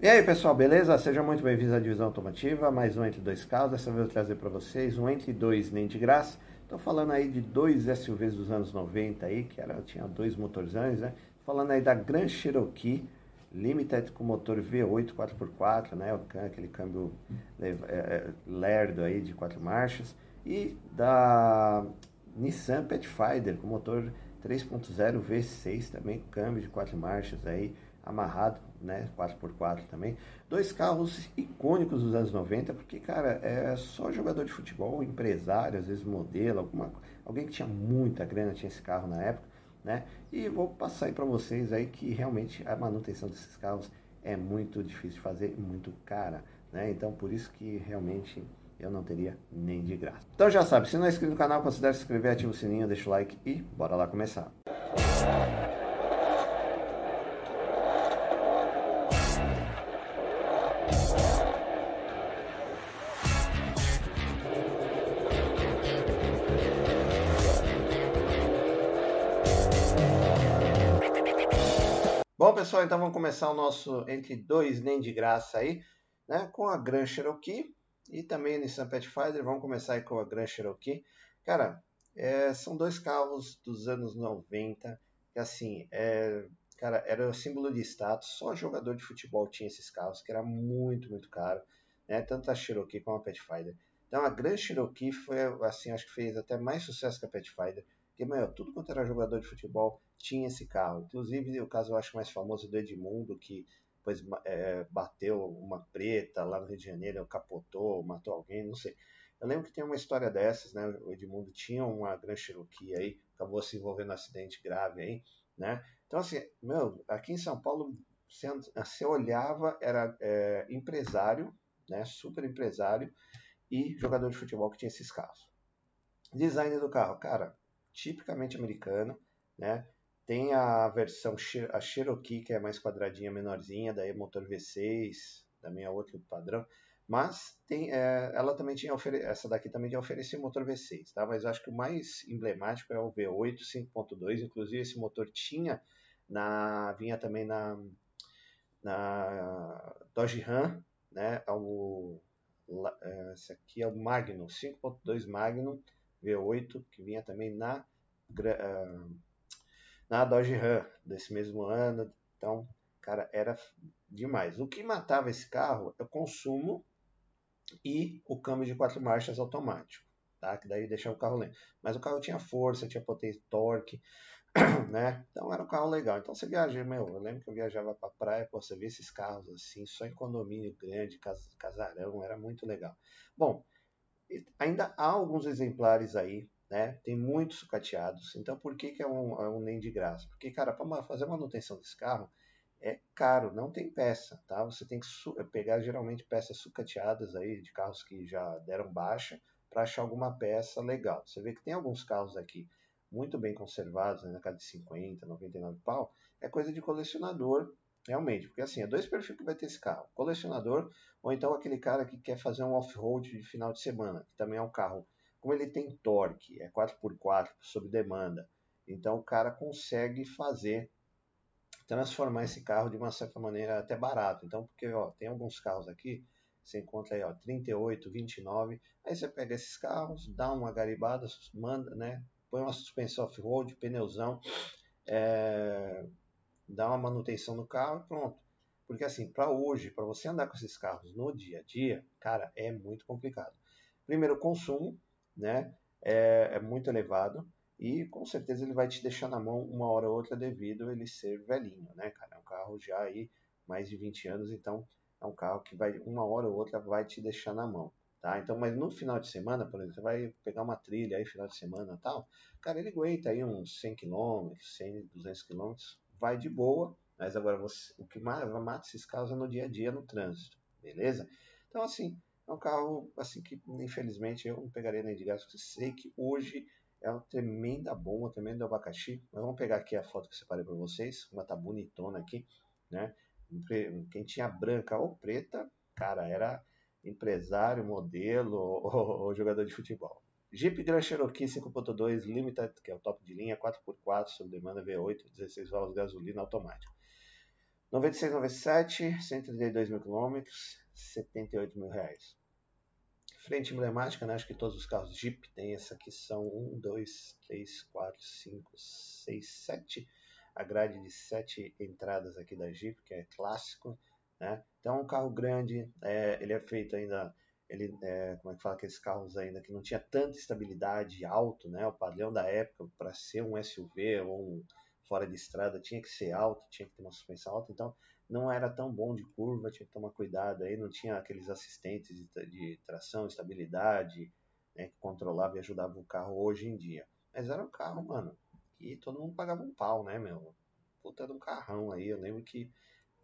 E aí pessoal, beleza? Sejam muito bem-vindos à Divisão Automotiva, mais um Entre Dois Carros. Dessa vez eu vou trazer para vocês um Entre Dois nem de graça. Estou falando aí de dois SUVs dos anos 90 aí, que era, tinha dois motorzões, né? Falando aí da Grand Cherokee Limited com motor V8 4x4, né? Aquele câmbio é, é, lerdo aí de quatro marchas. E da Nissan Pathfinder com motor 3.0 V6 também, câmbio de quatro marchas aí, amarrado, né, 4x4 também. Dois carros icônicos dos anos 90, porque, cara, é só jogador de futebol, empresário, às vezes modelo, alguma, alguém que tinha muita grana tinha esse carro na época, né? E vou passar aí para vocês aí que realmente a manutenção desses carros é muito difícil de fazer muito cara, né? Então, por isso que realmente eu não teria nem de graça. Então já sabe, se não é inscrito no canal, considere se inscrever, ativa o sininho, deixa o like e bora lá começar. Bom, pessoal, então vamos começar o nosso entre dois nem de graça aí, né, com a Grand Cherokee e também Nissan Pathfinder. Vamos começar aí com a Grand Cherokee. Cara, é, são dois carros dos anos 90 que assim, é, cara, era o símbolo de status. Só jogador de futebol tinha esses carros, que era muito, muito caro, né, tanto a Cherokee como a Pathfinder. Então a Grand Cherokee foi assim, acho que fez até mais sucesso que a Pathfinder. Porque, meu, tudo quanto era jogador de futebol tinha esse carro. Inclusive, o caso eu acho mais famoso do Edmundo, que depois é, bateu uma preta lá no Rio de Janeiro, capotou, matou alguém, não sei. Eu lembro que tem uma história dessas, né? O Edmundo tinha uma Grand Cherokee aí, acabou se envolvendo num acidente grave aí, né? Então, assim, meu, aqui em São Paulo, você, você olhava, era é, empresário, né? Super empresário e jogador de futebol que tinha esses carros. Design do carro, cara, tipicamente americano, né? Tem a versão a Cherokee, que é mais quadradinha, menorzinha, daí motor V6, também é outro padrão. Mas tem, é, ela também tinha essa daqui também já oferecia motor V6, tá? Mas acho que o mais emblemático é o V8 5.2, inclusive esse motor tinha na vinha também na na Dodge Ram, né? O é, esse aqui é o Magnum 5.2 Magnum V8 que vinha também na na Dodge Ram desse mesmo ano. Então, cara, era demais. O que matava esse carro é o consumo e o câmbio de quatro marchas automático, tá? Que daí deixava o carro lento. Mas o carro tinha força, tinha potência, torque, né? Então era um carro legal. Então você viaja, meu, eu lembro que eu viajava pra praia, pô, você via esses carros assim, só em condomínio grande, casarão, era muito legal. Bom, ainda há alguns exemplares aí né? Tem muitos sucateados. Então, por que, que é, um, é um nem de graça? Porque, cara, para fazer manutenção desse carro é caro, não tem peça, tá? Você tem que pegar geralmente peças sucateadas aí de carros que já deram baixa para achar alguma peça legal. Você vê que tem alguns carros aqui muito bem conservados, né, na casa de 50, 99 pau, é coisa de colecionador, realmente, porque assim, é dois perfis que vai ter esse carro, colecionador ou então aquele cara que quer fazer um off-road de final de semana, que também é um carro como ele tem torque, é 4x4 sob demanda, então o cara consegue fazer transformar esse carro de uma certa maneira até barato. Então, porque ó, tem alguns carros aqui, você encontra aí ó, 38, 29, aí você pega esses carros, dá uma garibada, manda, né, põe uma suspensão off-road, pneuzão, é, dá uma manutenção no carro e pronto. Porque assim, para hoje, para você andar com esses carros no dia a dia, cara, é muito complicado. Primeiro, consumo, né? É, é, muito elevado e com certeza ele vai te deixar na mão uma hora ou outra devido ele ser velhinho, né, cara? É um carro já aí mais de 20 anos, então é um carro que vai uma hora ou outra vai te deixar na mão, tá? Então, mas no final de semana, por exemplo, você vai pegar uma trilha aí final de semana, tal, cara, ele aguenta aí uns 100 km, 100, 200 km, vai de boa, mas agora você, o que mata esses carros é no dia a dia no trânsito, beleza? Então, assim, é um carro assim que infelizmente eu não pegaria nem de gás, porque sei que hoje é uma tremenda bomba, tremendo abacaxi. Mas vamos pegar aqui a foto que eu separei para vocês. Uma tá bonitona aqui, né? Quem tinha branca ou preta, cara, era empresário, modelo ou, ou jogador de futebol. Jeep Grand Cherokee 5.2 Limited, que é o top de linha, 4x4, sob demanda V8, 16 válvulas gasolina automático. 96, 97, 132 mil quilômetros, 78 mil reais. Frente emblemática, né? acho que todos os carros Jeep têm essa aqui, são 1, 2, 3, 4, 5, 6, 7. A grade de 7 entradas aqui da Jeep, que é clássico. Né? Então é um carro grande, é, ele é feito ainda, ele, é, como é que fala, aqueles carros ainda que não tinha tanta estabilidade alto, né? o padrão da época para ser um SUV ou um fora de estrada tinha que ser alto, tinha que ter uma suspensão alta, então não era tão bom de curva, tinha que tomar cuidado aí, não tinha aqueles assistentes de, de tração, estabilidade, né, que controlava e ajudava o carro hoje em dia. Mas era um carro, mano, que todo mundo pagava um pau, né, meu? Puta de um carrão aí, eu lembro que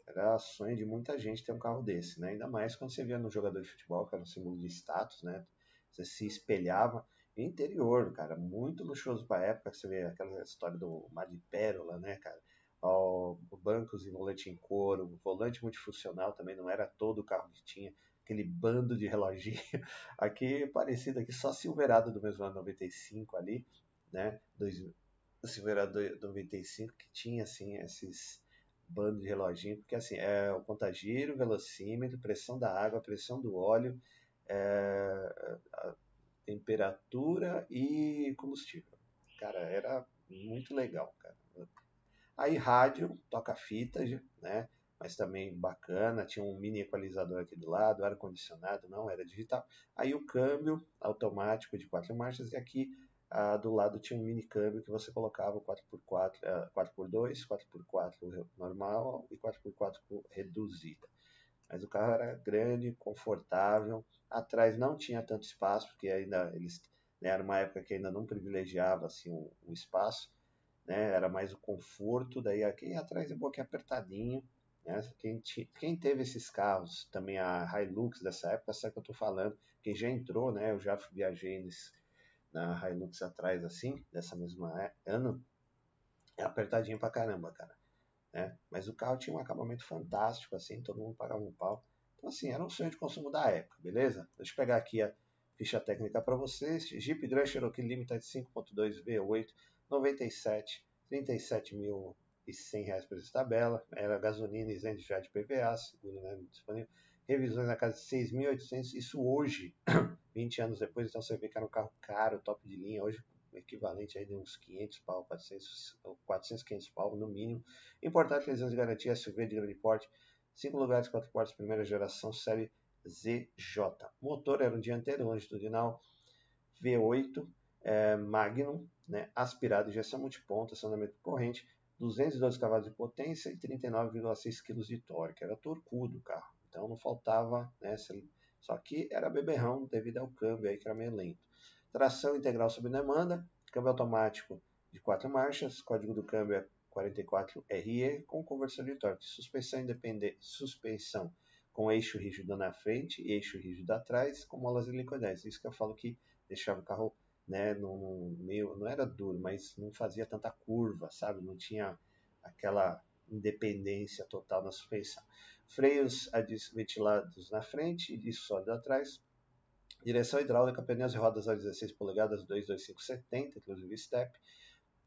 era sonho de muita gente ter um carro desse, né? Ainda mais quando você via no jogador de futebol, que era um símbolo de status, né? Você se espelhava interior, cara, muito luxuoso para época. Você vê aquela história do Mar de Pérola, né, cara? O bancos e volante em couro, volante multifuncional também não era todo o carro que tinha, aquele bando de reloginho. Aqui parecido aqui só Silverado do mesmo ano 95 ali, né? Dois, Silverado 95 que tinha assim esses bando de reloginho, porque assim, é o contagiro, velocímetro, pressão da água, pressão do óleo, é, temperatura e combustível. Cara, era muito legal, cara. Aí rádio, toca fita, né? Mas também bacana, tinha um mini equalizador aqui do lado, ar condicionado, não era digital. Aí o câmbio automático de quatro marchas e aqui ah, do lado tinha um mini câmbio que você colocava 4x4, ah, 4x2, 4x4 normal e 4x4 reduzida. Mas o carro era grande, confortável. Atrás não tinha tanto espaço, porque ainda eles né, era uma época que ainda não privilegiava assim o, o espaço, né? Era mais o conforto. Daí aqui atrás é um pouquinho apertadinho. Né? Quem, quem teve esses carros, também a Hilux dessa época, sabe que eu estou falando. Quem já entrou, né? Eu já viajei nesse, na Hilux atrás assim, dessa mesma é, ano. É apertadinho pra caramba, cara? Mas o carro tinha um acabamento fantástico, assim, todo mundo pagava um pau. Então, assim, era um sonho de consumo da época, beleza? Deixa eu pegar aqui a ficha técnica para vocês. Jeep Grand Cherokee Limited 5.2 V8, 97, 37.100 reais por essa tabela. Era gasolina isento já de PVA, seguro né, disponível. Revisões na casa de 6.800, isso hoje, 20 anos depois, então você vê que era um carro caro, top de linha. Hoje equivalente aí de uns 500 pau, 400, 400 500 pau no mínimo. Importante lesões de garantia, SUV de grande porte, 5 lugares, 4 portas, primeira geração, série ZJ. Motor era um dianteiro longitudinal V8 é, Magnum, né, aspirado, injeção multiponto, acionamento corrente, 212 cavalos de potência e 39,6 kg de torque. Era torcudo o carro, então não faltava, né, só que era beberrão devido ao câmbio aí que era meio lento tração integral sob demanda, câmbio automático de quatro marchas, código do câmbio é 44RE com conversor de torque, suspensão independente, suspensão com eixo rígido na frente e eixo rígido atrás, com molas helicoidais. Isso que eu falo que deixava o carro né, no meio, não era duro, mas não fazia tanta curva, sabe? Não tinha aquela independência total na suspensão. Freios ventilados na frente e sólido atrás, Direção hidráulica, pneus e rodas a 16 polegadas, 22570, inclusive step.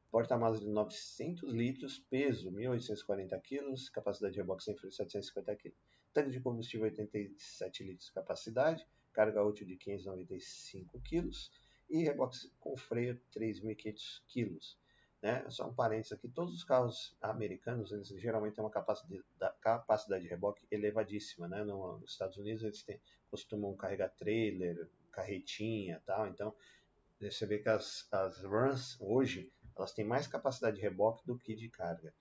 Porta-malas de 900 litros, peso 1.840 kg, capacidade de reboque sem freio 750 kg. Tanque de combustível 87 litros de capacidade, carga útil de 595 kg e reboque com freio 3.500 kg. Né? Só um parênteses aqui, todos os carros americanos eles geralmente têm uma capacidade, capacidade de reboque elevadíssima. Né? Nos Estados Unidos eles têm, costumam carregar trailer, carretinha tal, então você vê que as, as runs hoje elas têm mais capacidade de reboque do que de carga.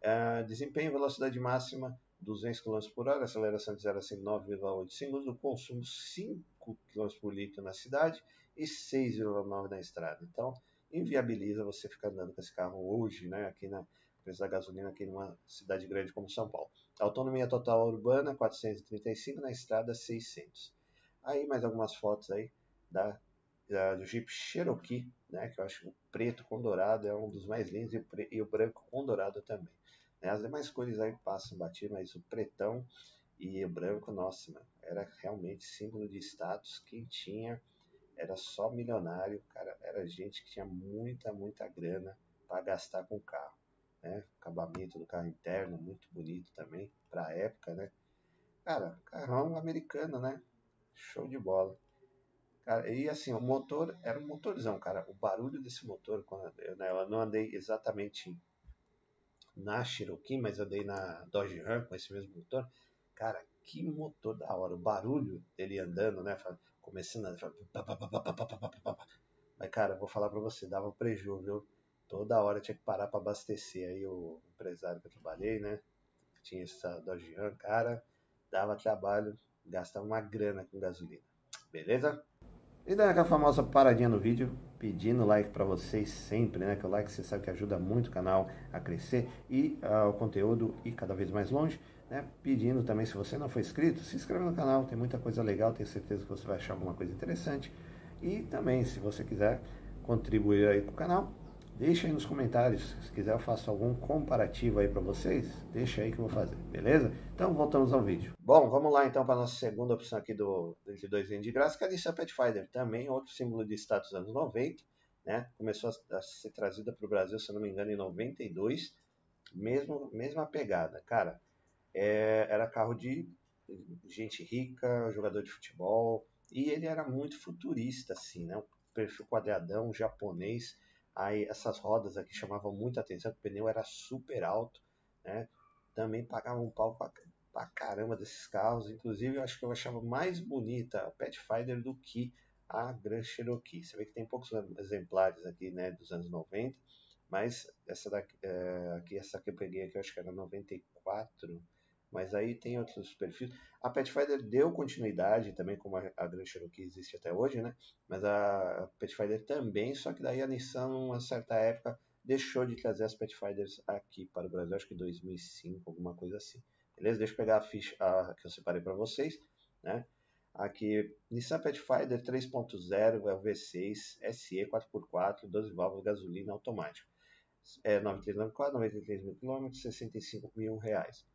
Uh, desempenho velocidade máxima 200 km por hora, aceleração de 0 a 9,8 segundos, consumo 5 km por litro na cidade e 6,9 na estrada. Então, inviabiliza você ficar andando com esse carro hoje, né, aqui na preço da gasolina aqui numa cidade grande como São Paulo. Autonomia total urbana 435, na estrada 600. Aí mais algumas fotos aí da, da do Jeep Cherokee, né, que eu acho o preto com dourado é um dos mais lindos e o, pre, e o branco com dourado também. Né, as demais cores aí passam batido, mas o pretão e o branco, nossa, mano, era realmente símbolo de status. Quem tinha era só milionário, cara, era gente que tinha muita, muita grana para gastar com carro. né? Acabamento do carro interno, muito bonito também, para a época, né? Cara, carrão americano, né? Show de bola. Cara, e assim, o motor era um motorzão, cara. O barulho desse motor, quando eu, né, eu não andei exatamente na Cherokee, mas andei na Dodge Ram com esse mesmo motor. Cara, que motor da hora. O barulho dele andando, né? Começando a. Mas, cara, vou falar pra você, dava um prejuízo, viu? Toda hora tinha que parar para abastecer. Aí o empresário que eu trabalhei, né? Tinha essa Ram, cara, dava trabalho, gastava uma grana com gasolina. Beleza? E dando aquela famosa paradinha no vídeo, pedindo like para vocês sempre, né? Que o like você sabe que ajuda muito o canal a crescer e uh, o conteúdo ir cada vez mais longe. Né? Pedindo também, se você não for inscrito, se inscreva no canal, tem muita coisa legal, tenho certeza que você vai achar alguma coisa interessante. E também, se você quiser contribuir aí com o canal, deixa aí nos comentários. Se quiser eu faço algum comparativo aí para vocês, deixa aí que eu vou fazer, beleza? Então voltamos ao vídeo. Bom, vamos lá então para nossa segunda opção aqui do entre dois de graça, que é a Nissan Pathfinder, também outro símbolo de status anos 90, né? Começou a, a ser trazida para o Brasil, se não me engano, em 92, mesmo mesma pegada, cara. É, era carro de gente rica, jogador de futebol, e ele era muito futurista, assim, né? Um perfil quadradão, japonês, Aí essas rodas aqui chamavam muita atenção, o pneu era super alto, né? Também pagavam um pau pra, pra caramba desses carros. Inclusive, eu acho que eu achava mais bonita a Pathfinder do que a Grand Cherokee. Você vê que tem poucos exemplares aqui, né, dos anos 90, mas essa daqui, é, aqui, essa que eu peguei aqui, eu acho que era 94, mas aí tem outros perfis. A Pathfinder deu continuidade também, como a, a Grand Cherokee existe até hoje, né? Mas a Pathfinder também, só que daí a Nissan, uma certa época, deixou de trazer as Pathfinders aqui para o Brasil, acho que 2005, alguma coisa assim. Beleza? Deixa eu pegar a ficha a, que eu separei para vocês, né? Aqui, Nissan Pathfinder 3.0 é o V6 SE 4x4, 12 válvulas, gasolina automático. É 9394, 93 mil quilômetros, 65 mil reais.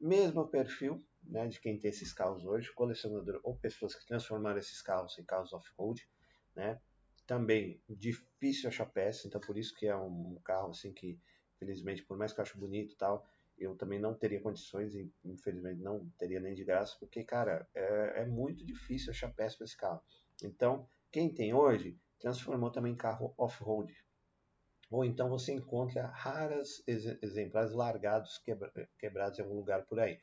Mesmo perfil né, de quem tem esses carros hoje, colecionador ou pessoas que transformaram esses carros em carros off-road, né? Também difícil achar peça, então por isso que é um carro assim que, infelizmente, por mais que eu acho bonito e tal, eu também não teria condições e infelizmente não teria nem de graça, porque, cara, é, é muito difícil achar peça para esse carro. Então, quem tem hoje, transformou também em carro off-road, ou então você encontra raras exemplares largados, quebra, quebrados em algum lugar por aí.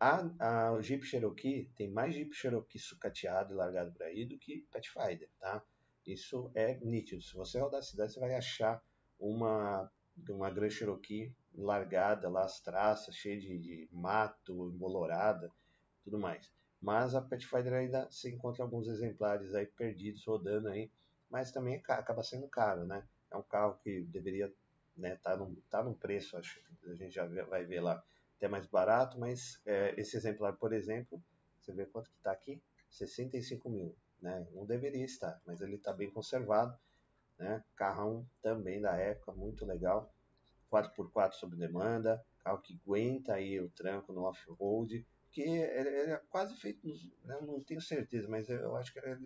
A, a, Jeep Cherokee tem mais Jeep Cherokee sucateado e largado por aí do que Pathfinder, tá? Isso é nítido. Se você rodar a cidade, você vai achar uma, uma Grand Cherokee largada as traças, cheia de, de mato, embolorada, tudo mais. Mas a Pathfinder ainda se encontra alguns exemplares aí perdidos rodando aí, mas também acaba sendo caro, né? É um carro que deveria estar né, tá num, tá num preço, acho que a gente já vai ver lá, até mais barato, mas é, esse exemplar, por exemplo, você vê quanto que está aqui? 65 mil. Né? Não deveria estar, mas ele está bem conservado. Né? Carrão também da época, muito legal. 4x4 sob demanda, carro que aguenta aí o tranco no off-road, que ele, é quase feito, nos, né, não tenho certeza, mas eu acho que era,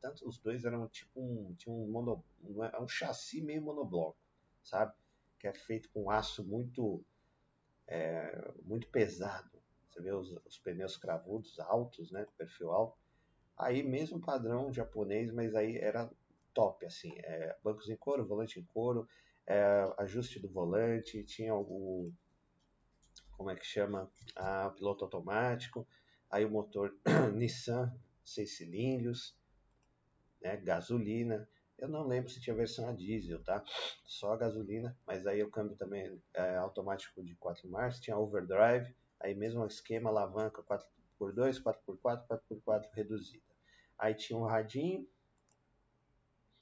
tanto os dois eram tipo um, tinha um, mono, um, é um chassi meio monobloco, sabe? Que é feito com aço muito, é, muito pesado. Você vê os, os, pneus cravudos altos, né? Perfil alto. Aí mesmo padrão japonês, mas aí era top, assim. É, bancos em couro, volante em couro, é, ajuste do volante, tinha o como é que chama, a piloto automático, aí o motor Nissan, seis cilindros, né, gasolina. Eu não lembro se tinha versão a diesel, tá? Só a gasolina, mas aí o câmbio também é automático de 4 marchas, tinha overdrive, aí mesmo esquema, alavanca 4x2, 4x4, 4x4 reduzida. Aí tinha um radinho,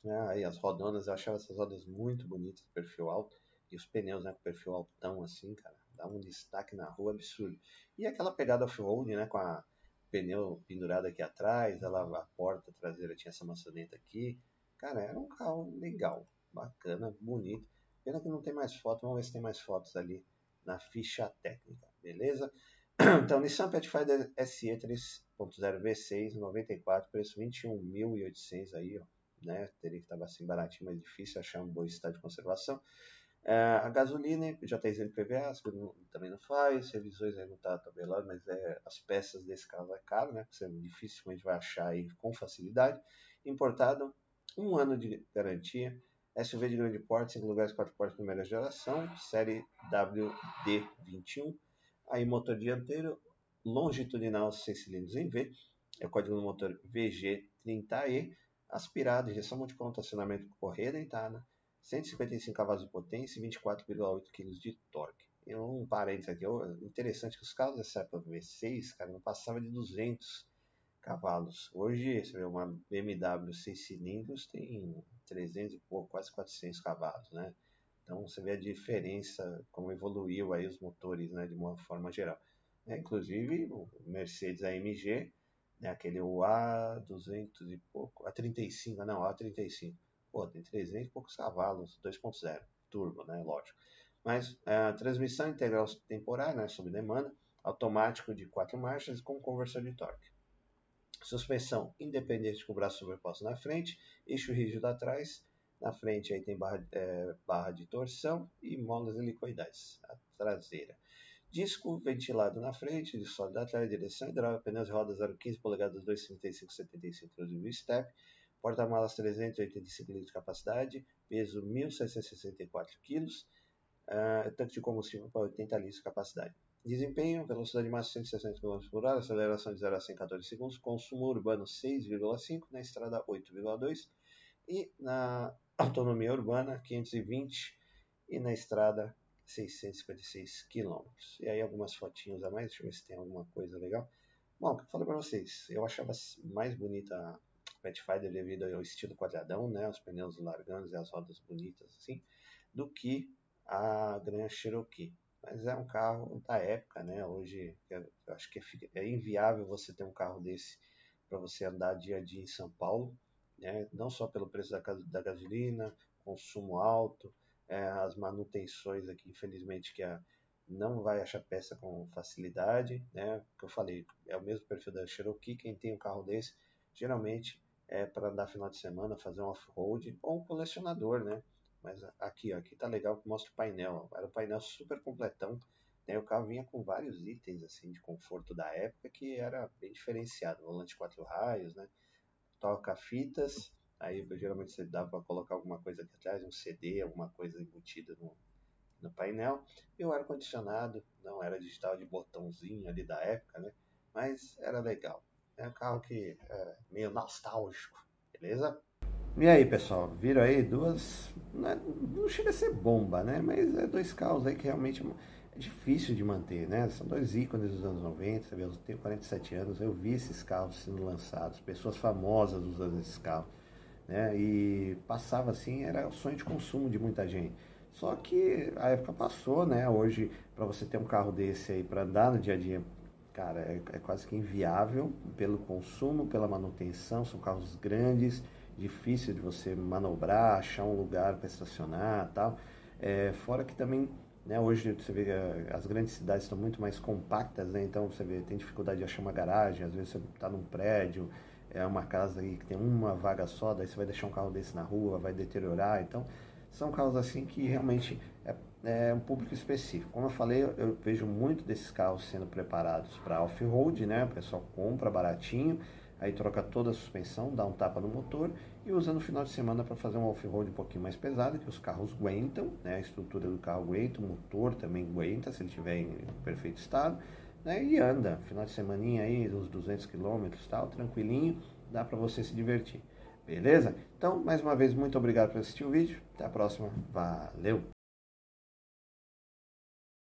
né, aí as rodonas, eu achava essas rodas muito bonitas, perfil alto, e os pneus, né, com perfil altão assim, cara, dá um destaque na rua absurdo. E aquela pegada off-road, né, com a pneu pendurado aqui atrás, ela, a porta traseira tinha essa maçaneta aqui. Cara, era um carro legal, bacana, bonito. Pena que não tem mais fotos, vamos ver se tem mais fotos ali na ficha técnica, beleza? Então, Nissan Pathfinder SE 3.0 V6 94, preço 21.800 aí, ó, né? Teria que estar assim baratinho, mas difícil achar um bom estado de conservação. É, a gasolina já está isento PVA, também não faz, revisões aí não está tabelado, mas é, as peças desse carro é caro, né? Você dificilmente vai achar aí com facilidade. Importado, um ano de garantia, SUV de grande porte, 5 lugares, 4 portas, primeira geração, série WD21. Aí motor dianteiro, longitudinal 6 cilindros em V, é o código do motor VG30E, aspirado, injeção multiponto, acionamento correia deitada, 155 cavalos de potência e 24,8 kg de torque. E um parênteses aqui, interessante que os carros dessa época V6, cara, não passava de 200 cavalos. Hoje, você vê uma BMW 6 cilindros tem 300 e pouco, quase 400 cavalos, né? Então você vê a diferença, como evoluiu aí os motores, né, de uma forma geral. É, inclusive o Mercedes AMG, né, aquele A200 e pouco, A35, não, A35 pô, tem 300 e poucos cavalos, 2.0, turbo, né, lógico. Mas a transmissão integral temporária, né, sob demanda, automático de quatro marchas com conversor de torque. Suspensão independente com o braço sobreposto na frente, eixo rígido atrás, na frente aí tem barra, é, barra de torção e molas helicoidais, a traseira. Disco ventilado na frente, de sólido atrás, direção hidráulica, pneus rodas 0,15 polegadas 2,35 75 inclusive step, porta-malas 385 litros de capacidade, peso 1.664 kg, uh, tanque de combustível para 80 litros de capacidade. Desempenho, velocidade máxima 160 km por hora, aceleração de 0 a 100 em 14 segundos, consumo urbano 6,5, na estrada 8,2 e na autonomia urbana 520 e na estrada 656 km. E aí algumas fotinhos a mais, deixa eu ver se tem alguma coisa legal. Bom, o que eu falei para vocês, eu achava mais bonita Pathfinder devido ao estilo quadradão, né, os pneus largando e as rodas bonitas assim, do que a Grand Cherokee. Mas é um carro da época, né? Hoje eu acho que é, é inviável você ter um carro desse para você andar dia a dia em São Paulo, né? Não só pelo preço da, da gasolina, consumo alto, é, as manutenções aqui, infelizmente, que a, não vai achar peça com facilidade, né? Que eu falei, é o mesmo perfil da Cherokee. Quem tem um carro desse, geralmente é para andar final de semana, fazer um off-road ou um colecionador, né? Mas aqui, ó, aqui tá legal que mostra o painel. Era um painel super completão. Né? O carro vinha com vários itens assim de conforto da época que era bem diferenciado. Volante quatro raios, né? Toca-fitas. Aí geralmente você dava para colocar alguma coisa aqui atrás, um CD, alguma coisa embutida no, no painel. E o ar-condicionado não era digital de botãozinho ali da época, né? Mas era legal. É um carro que é meio nostálgico, beleza? E aí, pessoal, viram aí duas. Não, é, não, chega a ser bomba, né? Mas é dois carros aí que realmente é difícil de manter, né? São dois ícones dos anos 90, eu tenho 47 anos, eu vi esses carros sendo lançados, pessoas famosas usando esses carros, né? E passava assim, era o sonho de consumo de muita gente. Só que a época passou, né? Hoje, para você ter um carro desse aí para andar no dia a dia cara, é, é, quase que inviável pelo consumo, pela manutenção, são carros grandes, difícil de você manobrar, achar um lugar para estacionar tal. É, fora que também, né, hoje você vê eh, as grandes cidades estão muito mais compactas, né, então você vê, tem dificuldade de achar uma garagem, às vezes você está num prédio, é uma casa aí que tem uma vaga só, daí você vai deixar um carro desse na rua, vai deteriorar, então são carros assim que realmente é, é um público específico. Como eu falei, eu, vejo muito desses carros sendo preparados para off-road, né? O pessoal compra baratinho, aí troca toda a suspensão, dá um tapa no motor e usa no final de semana para fazer um off-road um pouquinho mais pesado, que os carros aguentam, né? A estrutura do carro aguenta, o motor também aguenta, se ele estiver em perfeito estado, né? E anda, final de semana aí, uns 200 km tal, tranquilinho, dá para você se divertir. Beleza? Então, mais uma vez, muito obrigado por assistir o vídeo. Até a próxima. Valeu!